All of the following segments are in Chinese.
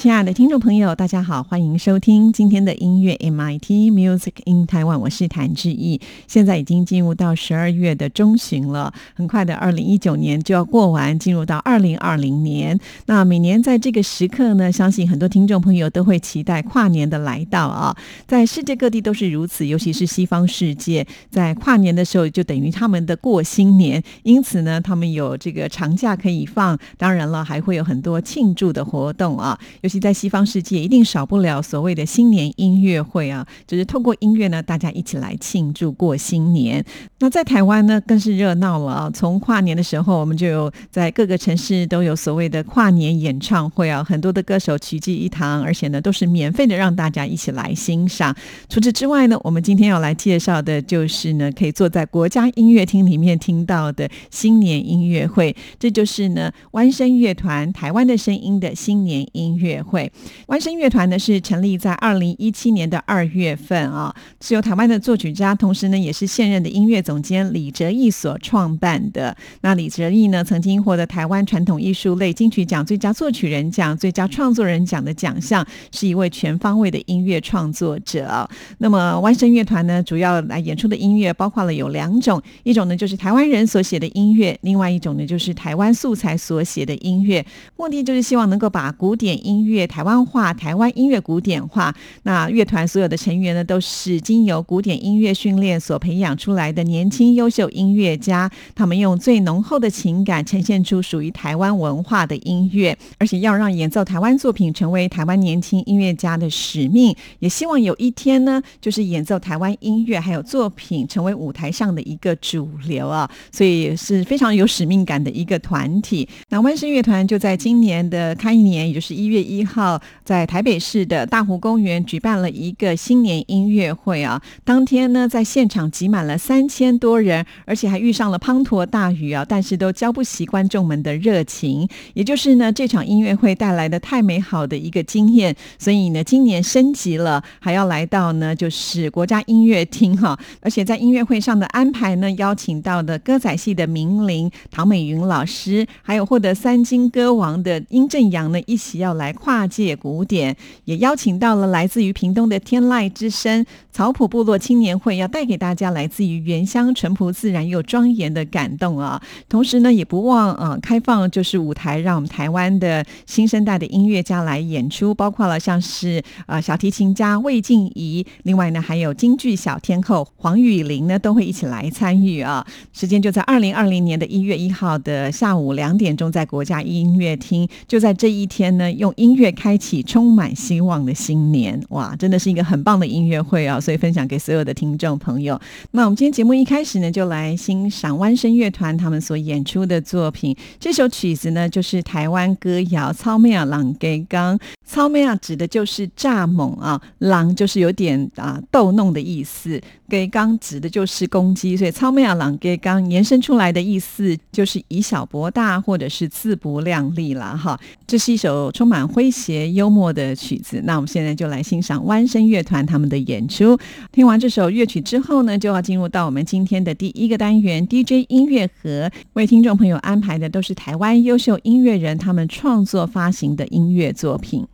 亲爱的听众朋友，大家好，欢迎收听今天的音乐 MIT Music in Taiwan，我是谭志毅。现在已经进入到十二月的中旬了，很快的，二零一九年就要过完，进入到二零二零年。那每年在这个时刻呢，相信很多听众朋友都会期待跨年的来到啊。在世界各地都是如此，尤其是西方世界，在跨年的时候就等于他们的过新年，因此呢，他们有这个长假可以放，当然了，还会有很多庆祝的活动啊。其在西方世界，一定少不了所谓的新年音乐会啊，就是透过音乐呢，大家一起来庆祝过新年。那在台湾呢，更是热闹了啊！从跨年的时候，我们就有在各个城市都有所谓的跨年演唱会啊，很多的歌手齐聚一堂，而且呢，都是免费的，让大家一起来欣赏。除此之外呢，我们今天要来介绍的就是呢，可以坐在国家音乐厅里面听到的新年音乐会，这就是呢，湾声乐团台湾的声音的新年音乐。会，湾声乐团呢是成立在二零一七年的二月份啊，是由台湾的作曲家，同时呢也是现任的音乐总监李哲义所创办的。那李哲义呢曾经获得台湾传统艺术类金曲奖最佳作曲人奖、最佳创作人奖的奖项，是一位全方位的音乐创作者。那么湾声乐团呢主要来演出的音乐包括了有两种，一种呢就是台湾人所写的音乐，另外一种呢就是台湾素材所写的音乐，目的就是希望能够把古典音乐。乐台湾化，台湾音乐古典化。那乐团所有的成员呢，都是经由古典音乐训练所培养出来的年轻优秀音乐家。他们用最浓厚的情感呈现出属于台湾文化的音乐，而且要让演奏台湾作品成为台湾年轻音乐家的使命。也希望有一天呢，就是演奏台湾音乐还有作品成为舞台上的一个主流啊。所以是非常有使命感的一个团体。那万声乐团就在今年的开年，也就是一月一。一号在台北市的大湖公园举办了一个新年音乐会啊，当天呢在现场挤满了三千多人，而且还遇上了滂沱大雨啊，但是都浇不熄观众们的热情。也就是呢这场音乐会带来的太美好的一个经验，所以呢今年升级了，还要来到呢就是国家音乐厅哈，而且在音乐会上的安排呢，邀请到的歌仔戏的名伶唐美云老师，还有获得三金歌王的殷正阳呢一起要来跨。跨界古典也邀请到了来自于屏东的天籁之声草埔部落青年会，要带给大家来自于原乡淳朴自然又庄严的感动啊！同时呢，也不忘啊开放就是舞台，让我们台湾的新生代的音乐家来演出，包括了像是啊小提琴家魏静怡，另外呢还有京剧小天后黄雨玲呢都会一起来参与啊！时间就在二零二零年的一月一号的下午两点钟，在国家音乐厅，就在这一天呢，用音乐。乐开启充满希望的新年，哇，真的是一个很棒的音乐会啊！所以分享给所有的听众朋友。那我们今天节目一开始呢，就来欣赏弯声乐团他们所演出的作品。这首曲子呢，就是台湾歌谣《操妹啊朗给刚》。操妹啊指的就是蚱蜢啊，朗就是有点啊逗弄的意思，给刚指的就是公鸡。所以操妹啊朗给刚延伸出来的意思就是以小博大，或者是自不量力了哈。这是一首充满诙。谐幽默的曲子，那我们现在就来欣赏弯声乐团他们的演出。听完这首乐曲之后呢，就要进入到我们今天的第一个单元 DJ 音乐盒，为听众朋友安排的都是台湾优秀音乐人他们创作发行的音乐作品。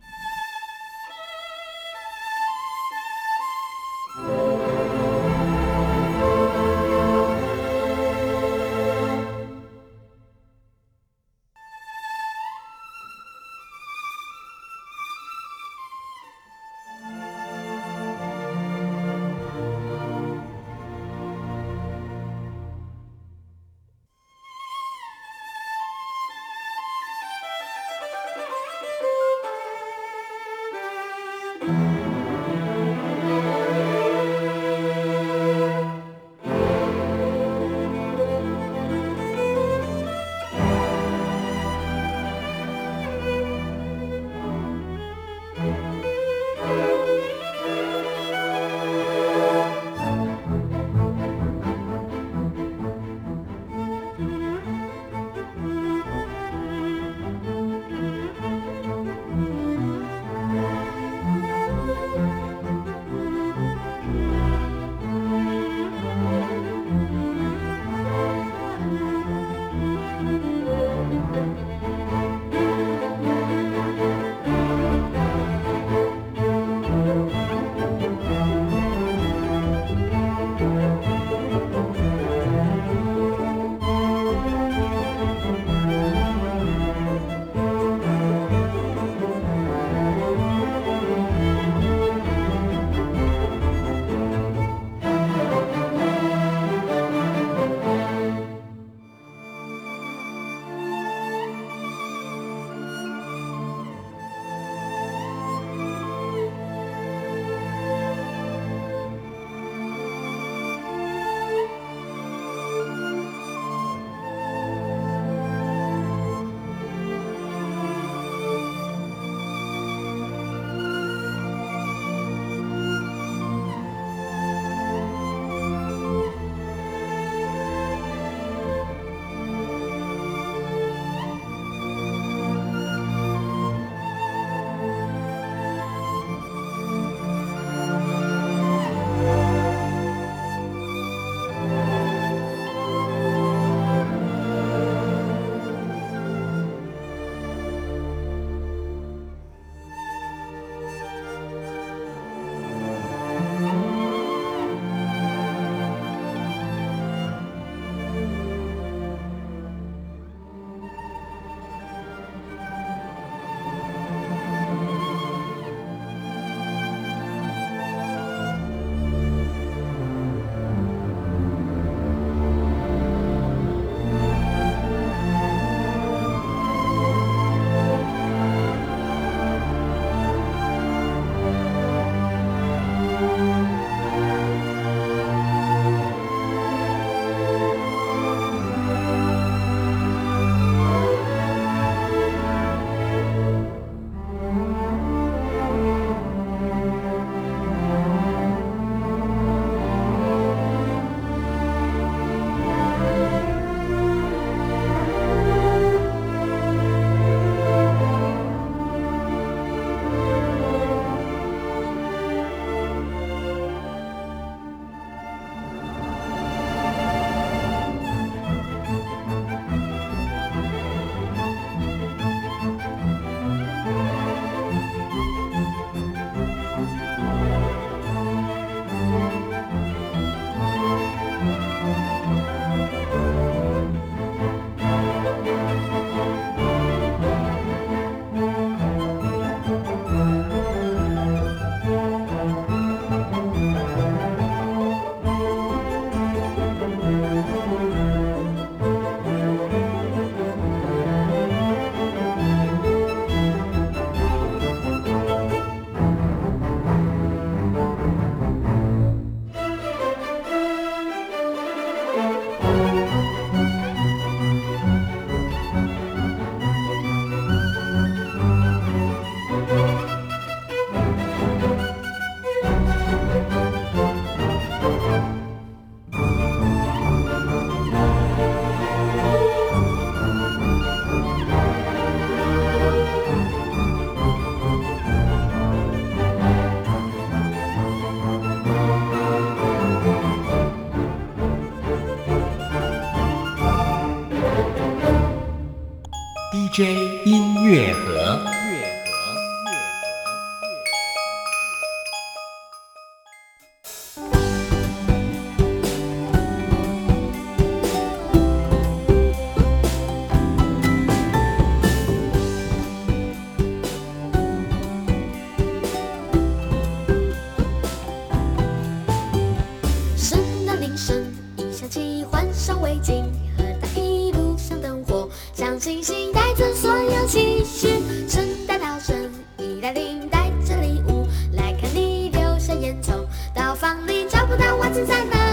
围巾和大衣，路上灯火像星星，带着所有期许。圣诞老人一来临，带着礼物来看你，留下烟囱，到房里找不到袜子在哪。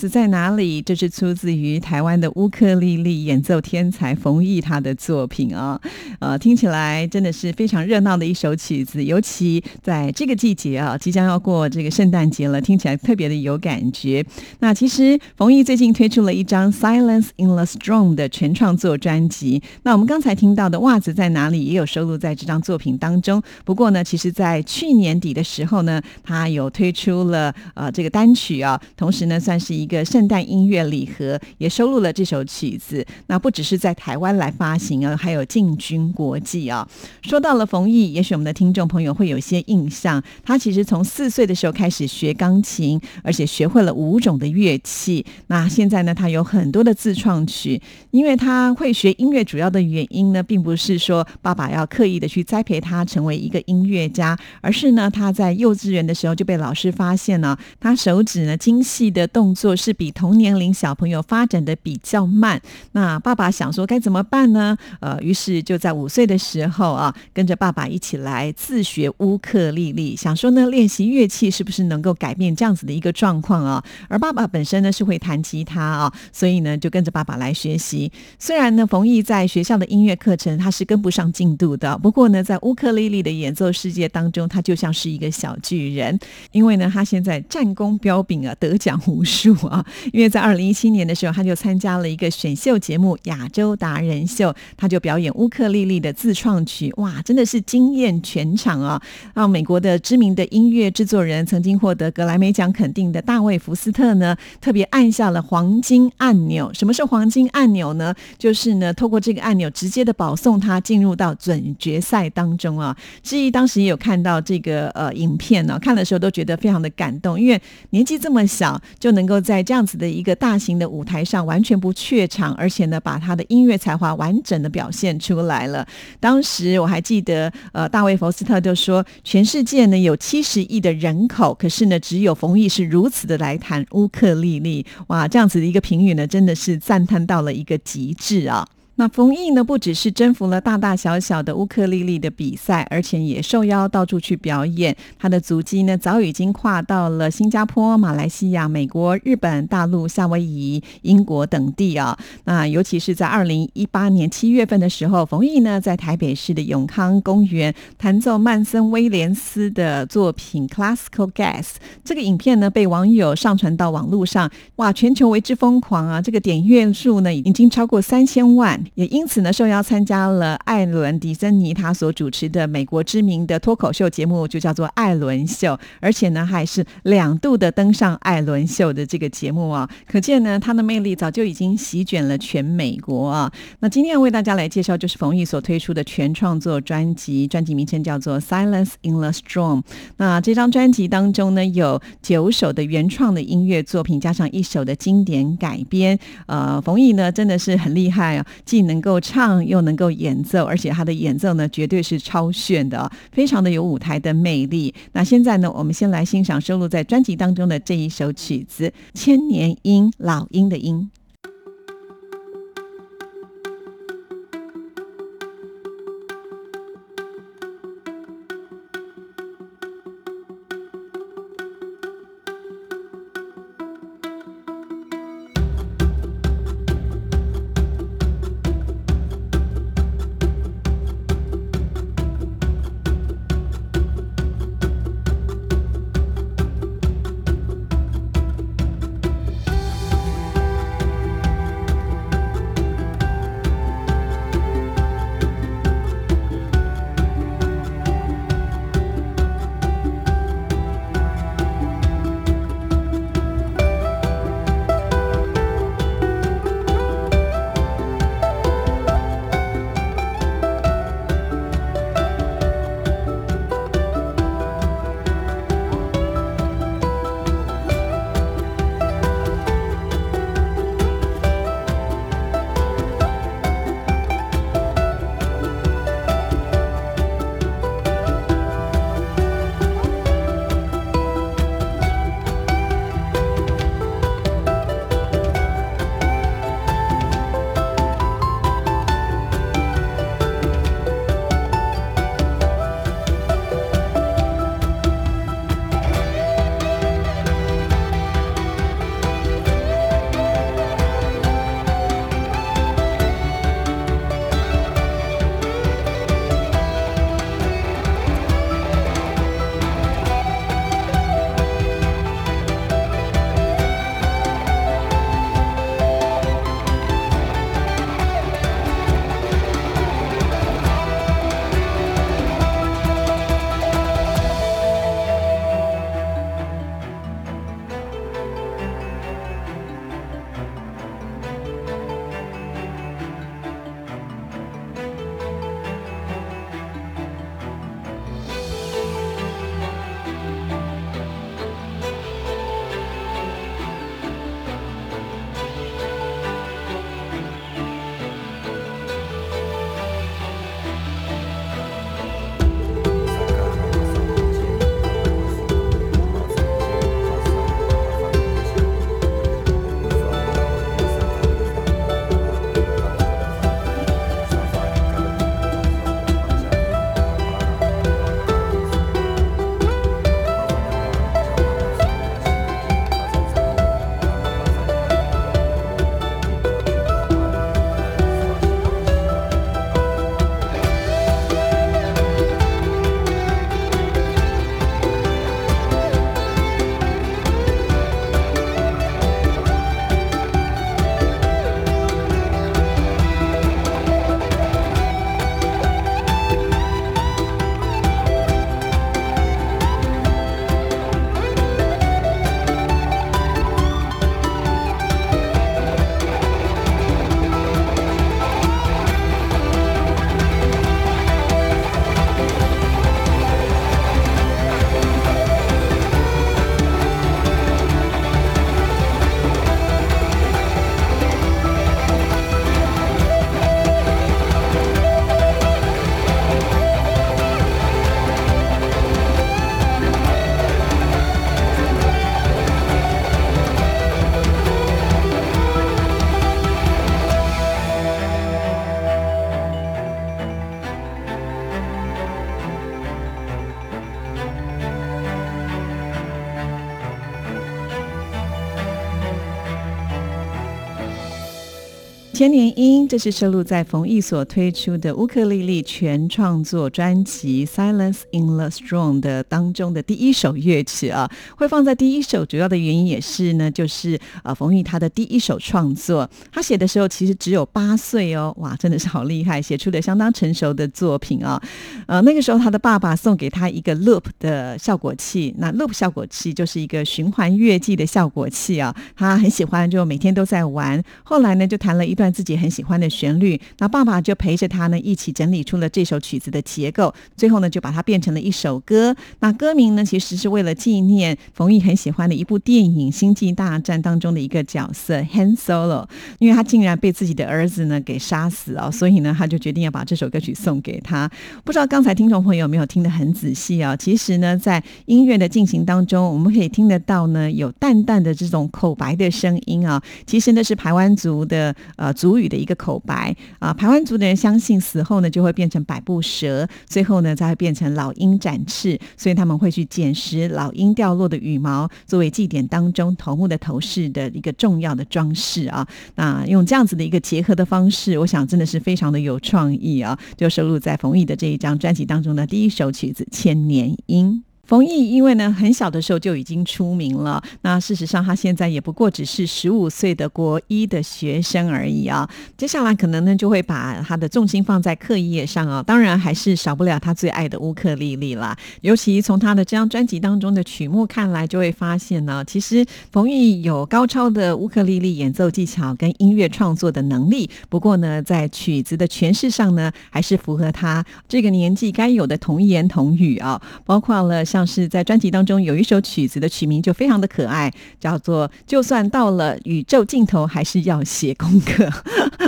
子在哪里？这是出自于台湾的乌克丽丽演奏天才冯毅他的作品啊，呃，听起来真的是非常热闹的一首曲子，尤其在这个季节啊，即将要过这个圣诞节了，听起来特别的有感觉。那其实冯毅最近推出了一张《Silence in the Storm》的全创作专辑，那我们刚才听到的《袜子在哪里》也有收录在这张作品当中。不过呢，其实在去年底的时候呢，他有推出了呃这个单曲啊，同时呢算是。一个圣诞音乐礼盒也收录了这首曲子，那不只是在台湾来发行啊，还有进军国际啊。说到了冯毅，也许我们的听众朋友会有些印象，他其实从四岁的时候开始学钢琴，而且学会了五种的乐器。那现在呢，他有很多的自创曲。因为他会学音乐，主要的原因呢，并不是说爸爸要刻意的去栽培他成为一个音乐家，而是呢，他在幼稚园的时候就被老师发现了，他手指呢精细的动。作是比同年龄小朋友发展的比较慢。那爸爸想说该怎么办呢？呃，于是就在五岁的时候啊，跟着爸爸一起来自学乌克丽丽，想说呢练习乐器是不是能够改变这样子的一个状况啊？而爸爸本身呢是会弹吉他啊，所以呢就跟着爸爸来学习。虽然呢冯毅在学校的音乐课程他是跟不上进度的，不过呢在乌克丽丽的演奏世界当中，他就像是一个小巨人，因为呢他现在战功彪炳啊，得奖无数啊。因为在二零一七年的时候，他就参加了一个选秀节目《亚洲达人秀》，他就表演乌克丽丽的自创曲，哇，真的是惊艳全场啊！让美国的知名的音乐制作人，曾经获得格莱美奖肯定的大卫福斯特呢，特别按下了黄金按钮。什么是黄金按钮呢？就是呢，透过这个按钮，直接的保送他进入到准决赛当中啊。志毅当时也有看到这个呃影片呢，看的时候都觉得非常的感动，因为年纪这么小就能够在这样子的一个大型的舞台上完全不怯场，而且呢，把他的音乐才华完整的表现出来了。当时我还记得，呃，大卫福斯特就说，全世界呢有七十亿的人口，可是呢，只有冯毅是如此的来谈乌克丽丽，哇，这样子的一个评语呢，真的是赞叹到了一个极致啊。那冯毅呢，不只是征服了大大小小的乌克丽丽的比赛，而且也受邀到处去表演。他的足迹呢，早已经跨到了新加坡、马来西亚、美国、日本、大陆、夏威夷、英国等地啊。那尤其是在二零一八年七月份的时候，冯毅呢在台北市的永康公园弹奏曼森威廉斯的作品《Classical Gas》。这个影片呢被网友上传到网络上，哇，全球为之疯狂啊！这个点阅数呢已经超过三千万。也因此呢，受邀参加了艾伦·迪森尼他所主持的美国知名的脱口秀节目，就叫做《艾伦秀》，而且呢，还是两度的登上《艾伦秀》的这个节目啊，可见呢，他的魅力早就已经席卷了全美国啊。那今天要为大家来介绍，就是冯毅所推出的全创作专辑，专辑名称叫做《Silence in the Storm》。那这张专辑当中呢，有九首的原创的音乐作品，加上一首的经典改编。呃，冯毅呢，真的是很厉害啊，既能够唱又能够演奏，而且他的演奏呢，绝对是超炫的，非常的有舞台的魅力。那现在呢，我们先来欣赏收录在专辑当中的这一首曲子《千年鹰》，老鹰的鹰。千年音，这是收录在冯毅所推出的乌克丽丽全创作专辑《Silence in the Storm》的当中的第一首乐曲啊，会放在第一首，主要的原因也是呢，就是呃，冯毅他的第一首创作，他写的时候其实只有八岁哦，哇，真的是好厉害，写出了相当成熟的作品啊。呃，那个时候他的爸爸送给他一个 loop 的效果器，那 loop 效果器就是一个循环乐器的效果器啊，他很喜欢，就每天都在玩。后来呢，就弹了一段自己很喜欢的旋律，那爸爸就陪着他呢一起整理出了这首曲子的结构，最后呢就把它变成了一首歌。那歌名呢其实是为了纪念冯毅很喜欢的一部电影《星际大战》当中的一个角色 Han Solo，因为他竟然被自己的儿子呢给杀死哦，所以呢他就决定要把这首歌曲送给他。不知道刚才听众朋友有没有听得很仔细啊？其实呢在音乐的进行当中，我们可以听得到呢有淡淡的这种口白的声音啊，其实呢是台湾族的。呃，族语的一个口白啊，排湾族的人相信死后呢就会变成百步蛇，最后呢再会变成老鹰展翅，所以他们会去捡拾老鹰掉落的羽毛，作为祭典当中头目的头饰的一个重要的装饰啊。那用这样子的一个结合的方式，我想真的是非常的有创意啊，就收录在冯毅的这一张专辑当中的第一首曲子《千年鹰》。冯毅因为呢很小的时候就已经出名了，那事实上他现在也不过只是十五岁的国一的学生而已啊。接下来可能呢就会把他的重心放在课业上啊，当然还是少不了他最爱的乌克丽丽啦。尤其从他的这张专辑当中的曲目看来，就会发现呢，其实冯毅有高超的乌克丽丽演奏技巧跟音乐创作的能力。不过呢，在曲子的诠释上呢，还是符合他这个年纪该有的童言童语啊，包括了像。像是在专辑当中有一首曲子的曲名就非常的可爱，叫做《就算到了宇宙尽头还是要写功课》，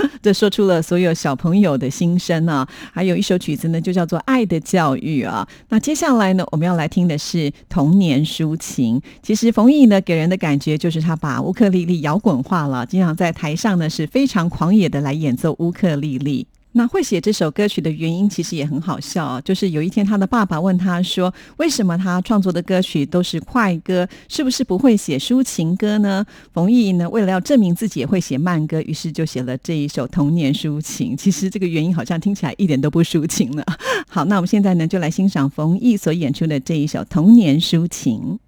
这说出了所有小朋友的心声啊。还有一首曲子呢，就叫做《爱的教育》啊。那接下来呢，我们要来听的是童年抒情。其实冯毅呢，给人的感觉就是他把乌克丽丽摇滚化了，经常在台上呢是非常狂野的来演奏乌克丽丽。那会写这首歌曲的原因其实也很好笑啊，就是有一天他的爸爸问他说：“为什么他创作的歌曲都是快歌，是不是不会写抒情歌呢？”冯毅呢，为了要证明自己也会写慢歌，于是就写了这一首童年抒情。其实这个原因好像听起来一点都不抒情了。好，那我们现在呢，就来欣赏冯毅所演出的这一首童年抒情。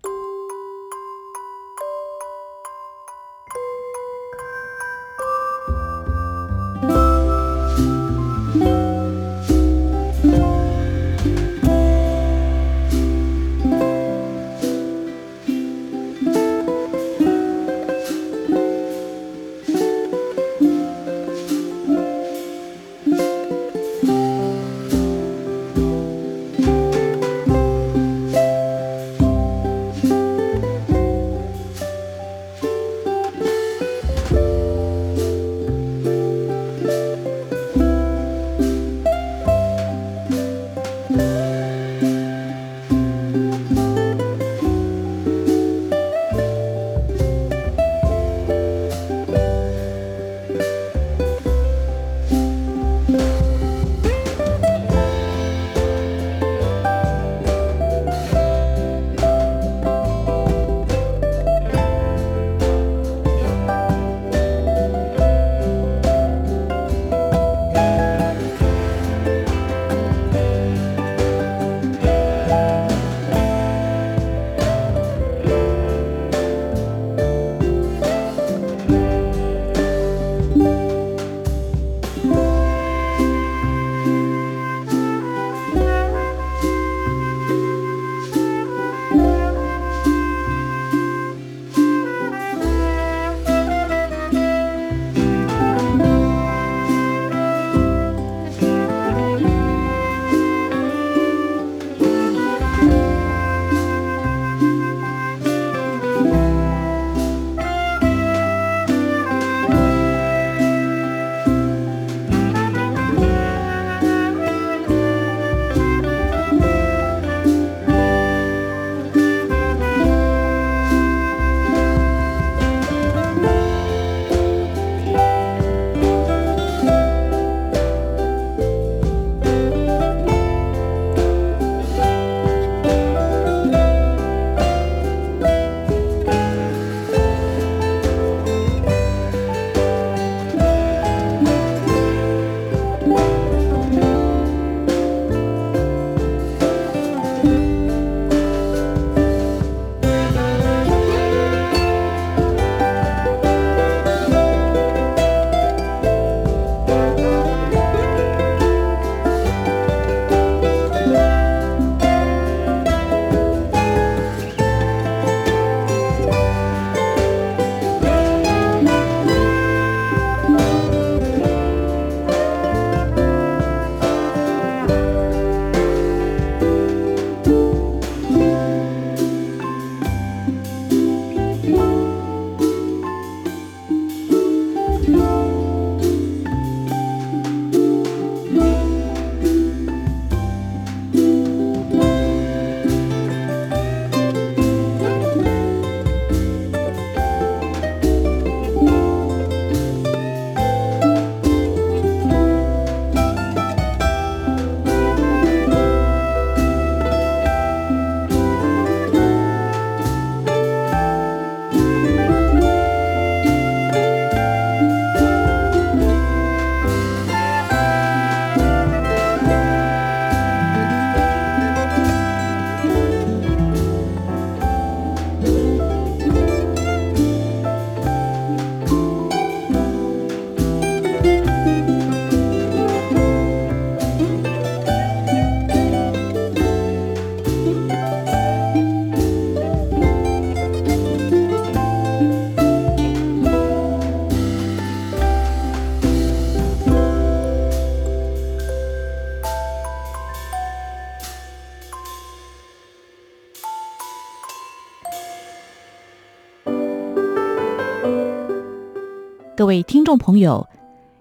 众朋友，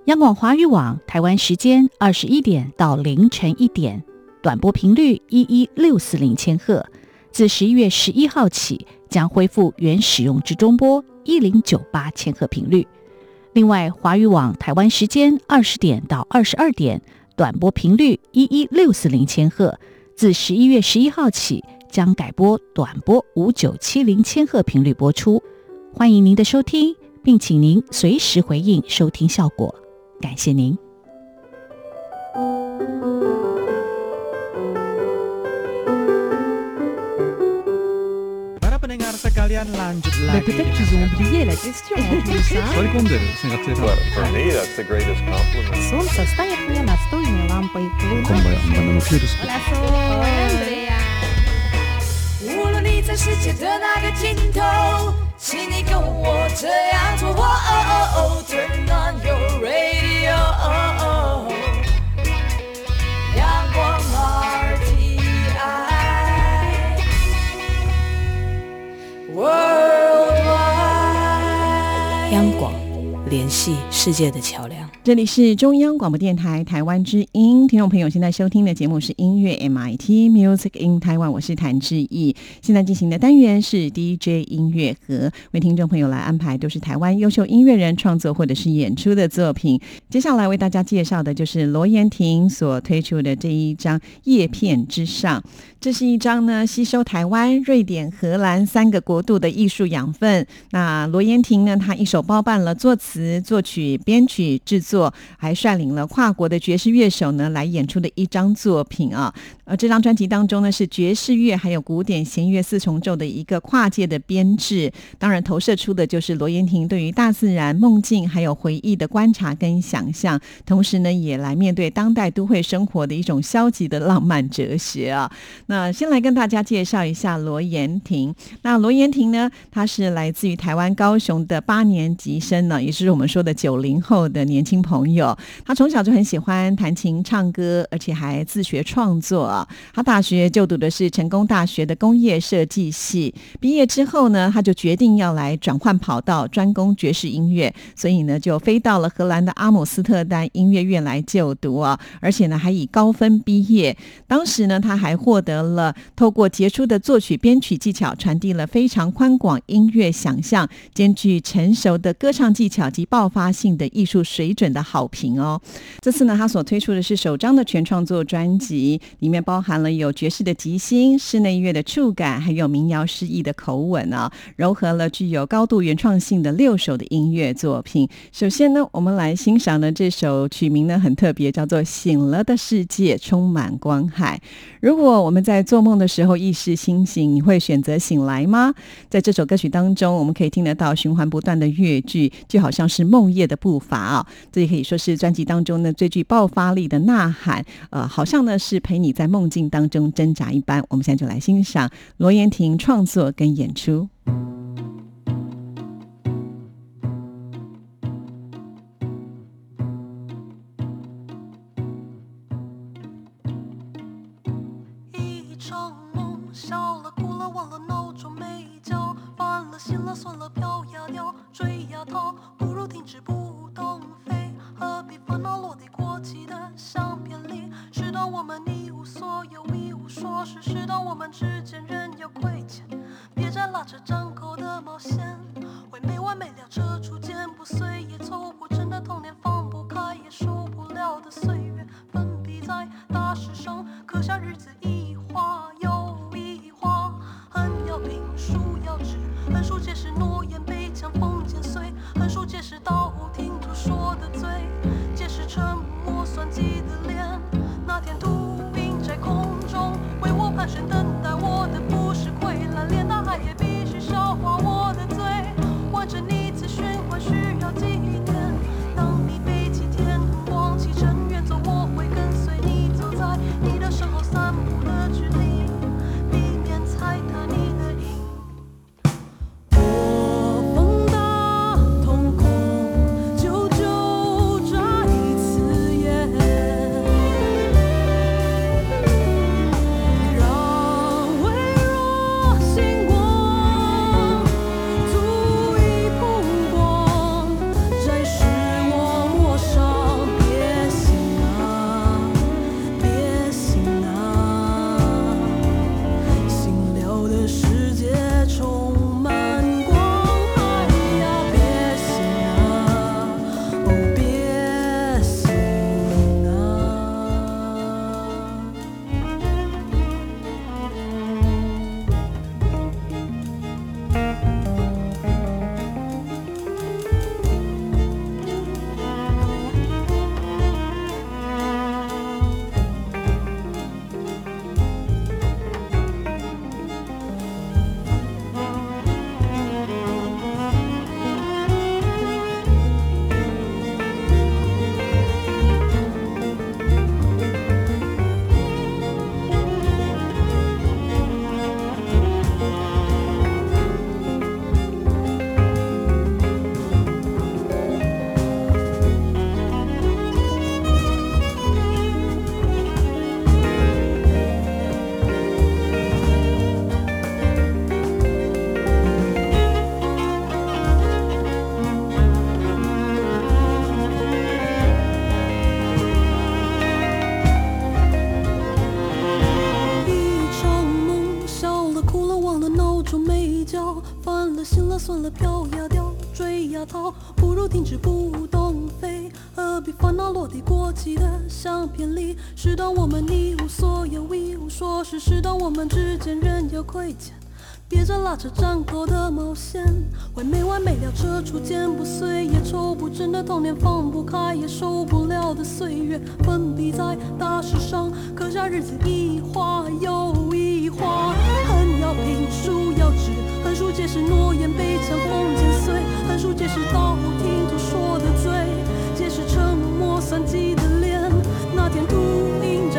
央广华语网台湾时间二十一点到凌晨一点，短波频率一一六四零千赫，自十一月十一号起将恢复原使用之中波一零九八千赫频率。另外，华语网台湾时间二十点到二十二点，短波频率一一六四零千赫，自十一月十一号起将改播短波五九七零千赫频率播出。欢迎您的收听。并请您随时回应收听效果，感谢您。在世界的那个尽头。请你跟我这样做哦哦哦，Turn on your radio，哦哦阳光 RTI，Worldwide，央广联系世界的桥梁。这里是中央广播电台台湾之音，听众朋友现在收听的节目是音乐 MIT Music in Taiwan，我是谭志毅。现在进行的单元是 DJ 音乐盒，为听众朋友来安排都是台湾优秀音乐人创作或者是演出的作品。接下来为大家介绍的就是罗延廷所推出的这一张《叶片之上》，这是一张呢吸收台湾、瑞典、荷兰三个国度的艺术养分。那罗延廷呢，他一手包办了作词、作曲、编曲、制作。作还率领了跨国的爵士乐手呢来演出的一张作品啊，呃，这张专辑当中呢是爵士乐还有古典弦乐四重奏的一个跨界的编制，当然投射出的就是罗延廷对于大自然梦境还有回忆的观察跟想象，同时呢也来面对当代都会生活的一种消极的浪漫哲学啊。那先来跟大家介绍一下罗延廷，那罗延廷呢，他是来自于台湾高雄的八年级生呢，也是我们说的九零后的年轻。朋友，他从小就很喜欢弹琴、唱歌，而且还自学创作。他大学就读的是成功大学的工业设计系，毕业之后呢，他就决定要来转换跑道，专攻爵士音乐，所以呢，就飞到了荷兰的阿姆斯特丹音乐院来就读啊，而且呢，还以高分毕业。当时呢，他还获得了透过杰出的作曲编曲技巧，传递了非常宽广音乐想象，兼具成熟的歌唱技巧及爆发性的艺术水准。的好评哦！这次呢，他所推出的是首张的全创作专辑，里面包含了有爵士的即兴、室内乐的触感，还有民谣诗意的口吻啊，糅合了具有高度原创性的六首的音乐作品。首先呢，我们来欣赏的这首曲名呢很特别，叫做《醒了的世界充满光海》。如果我们在做梦的时候意识清醒，你会选择醒来吗？在这首歌曲当中，我们可以听得到循环不断的乐句，就好像是梦夜的步伐啊。这也可以说是专辑当中呢最具爆发力的呐喊，呃，好像呢是陪你在梦境当中挣扎一般。我们现在就来欣赏罗延廷创作跟演出。亏欠。别再拉扯战后的毛线，会没完没了扯出剪不碎也抽不真的童年，放不开也受不了的岁月，粉笔在大石上刻下日子一划又一划，恨要平，书要直，横竖皆是诺言被强风剪碎，横竖皆是道听途说的罪，皆是沉默算计的脸。那天秃鹰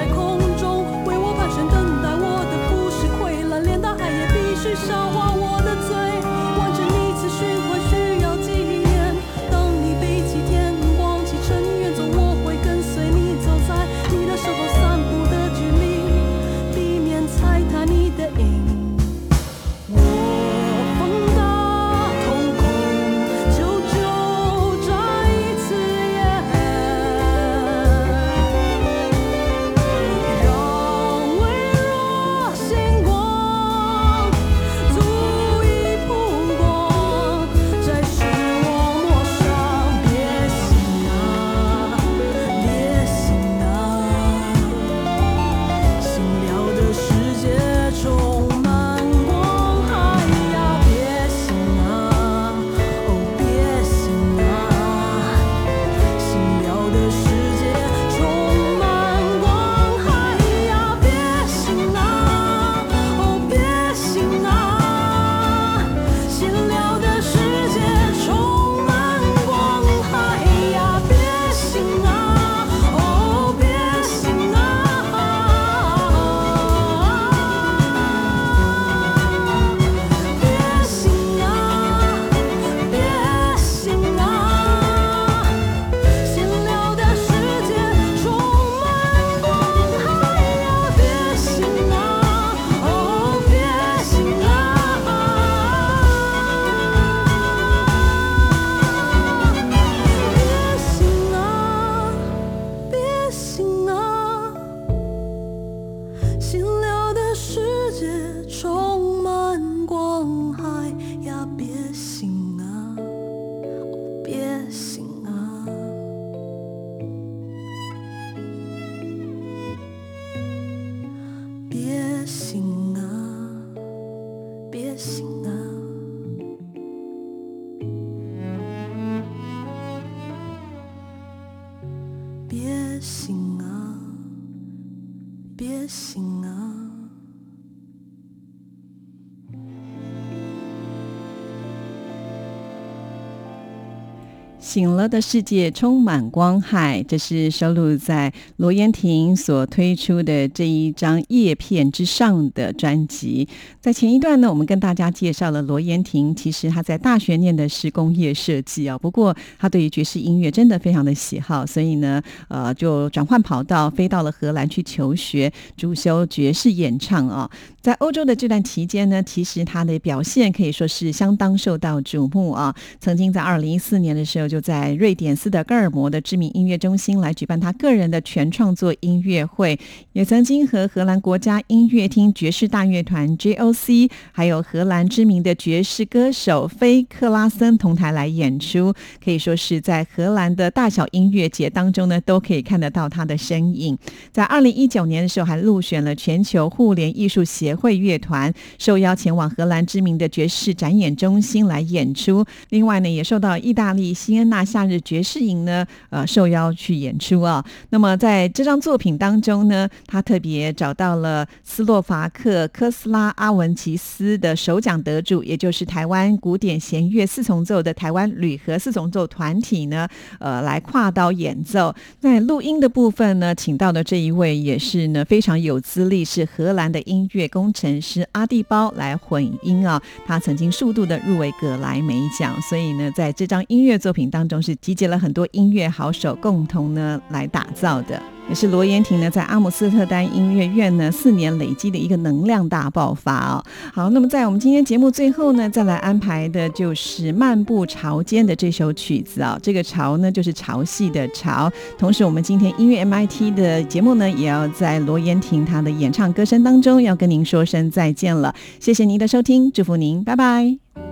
醒了的世界充满光害，这是收录在罗延廷所推出的这一张《叶片之上》的专辑。在前一段呢，我们跟大家介绍了罗延廷，其实他在大学念的是工业设计啊，不过他对于爵士音乐真的非常的喜好，所以呢，呃，就转换跑道飞到了荷兰去求学，主修爵士演唱啊。在欧洲的这段期间呢，其实他的表现可以说是相当受到瞩目啊。曾经在二零一四年的时候，就在瑞典斯德哥尔摩的知名音乐中心来举办他个人的全创作音乐会，也曾经和荷兰国家音乐厅爵士大乐团 JOC，还有荷兰知名的爵士歌手菲克拉森同台来演出，可以说是在荷兰的大小音乐节当中呢，都可以看得到他的身影。在二零一九年的时候，还入选了全球互联艺术协会乐团，受邀前往荷兰知名的爵士展演中心来演出。另外呢，也受到意大利西恩纳夏日爵士营呢，呃，受邀去演出啊。那么在这张作品当中呢，他特别找到了斯洛伐克科斯拉阿文奇斯的首奖得主，也就是台湾古典弦乐四重奏的台湾铝合四重奏团体呢，呃，来跨刀演奏。在录音的部分呢，请到的这一位也是呢非常有资历，是荷兰的音乐工程师阿蒂包来混音啊。他曾经数度的入围葛莱美奖，所以呢，在这张音乐作品当中是集结了很多音乐好手共同呢来打造的。也是罗延廷呢，在阿姆斯特丹音乐院呢四年累积的一个能量大爆发哦。好，那么在我们今天节目最后呢，再来安排的就是《漫步潮间》的这首曲子啊、这个潮呢，就是潮汐的潮。同时，我们今天音乐 MIT 的节目呢，也要在罗延廷他的演唱歌声当中，要跟您说声再见了。谢谢您的收听，祝福您，拜拜。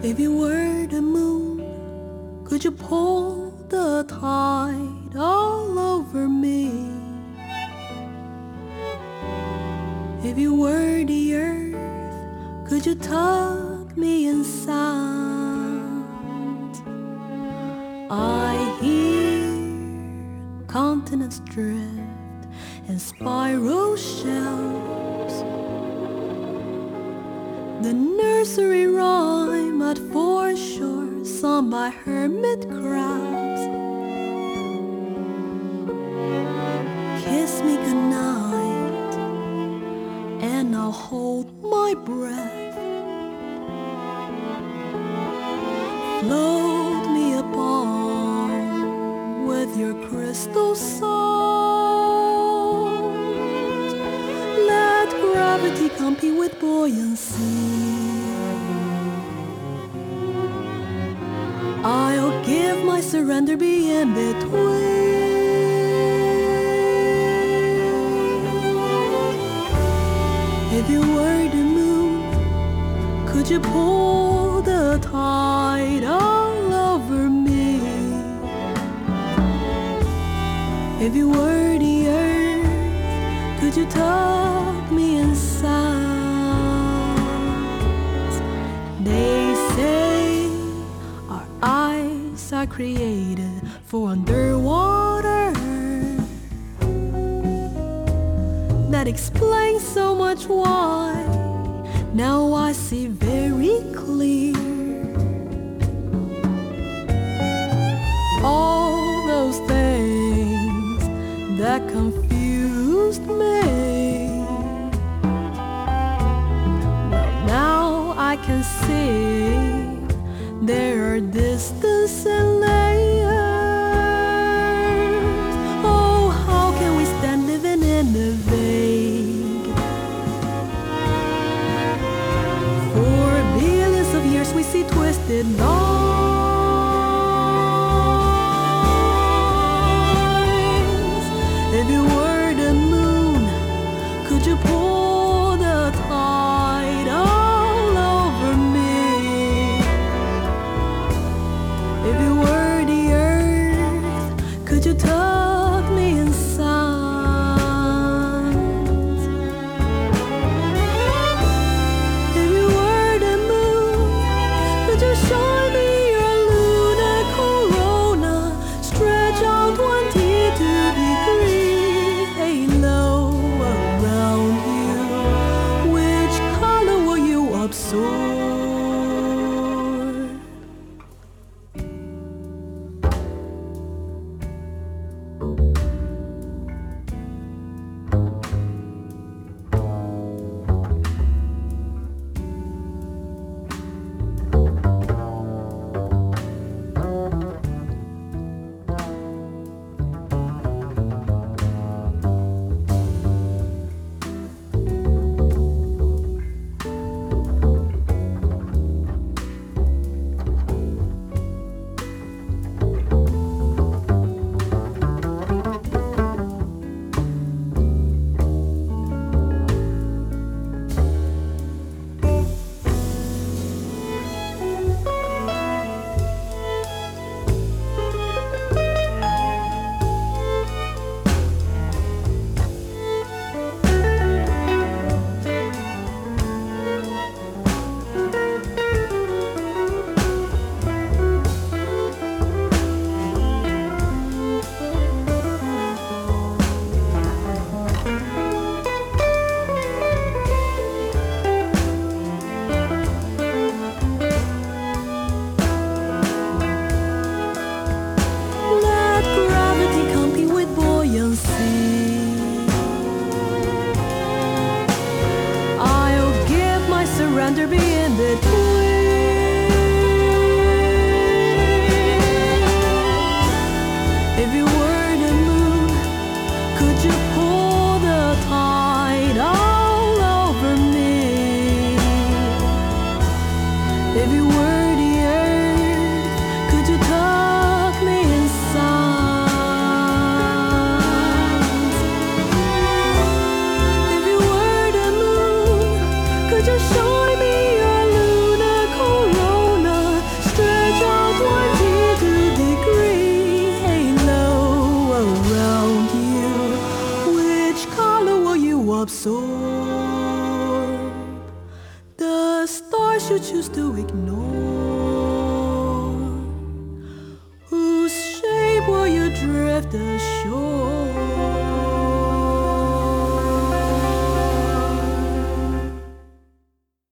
If you were the moon, could you pull the tide all over me? If you were the earth, could you tuck me inside? I hear continents drift and spiral shells. The nursery on my hermit crown. You were the moon, could you pull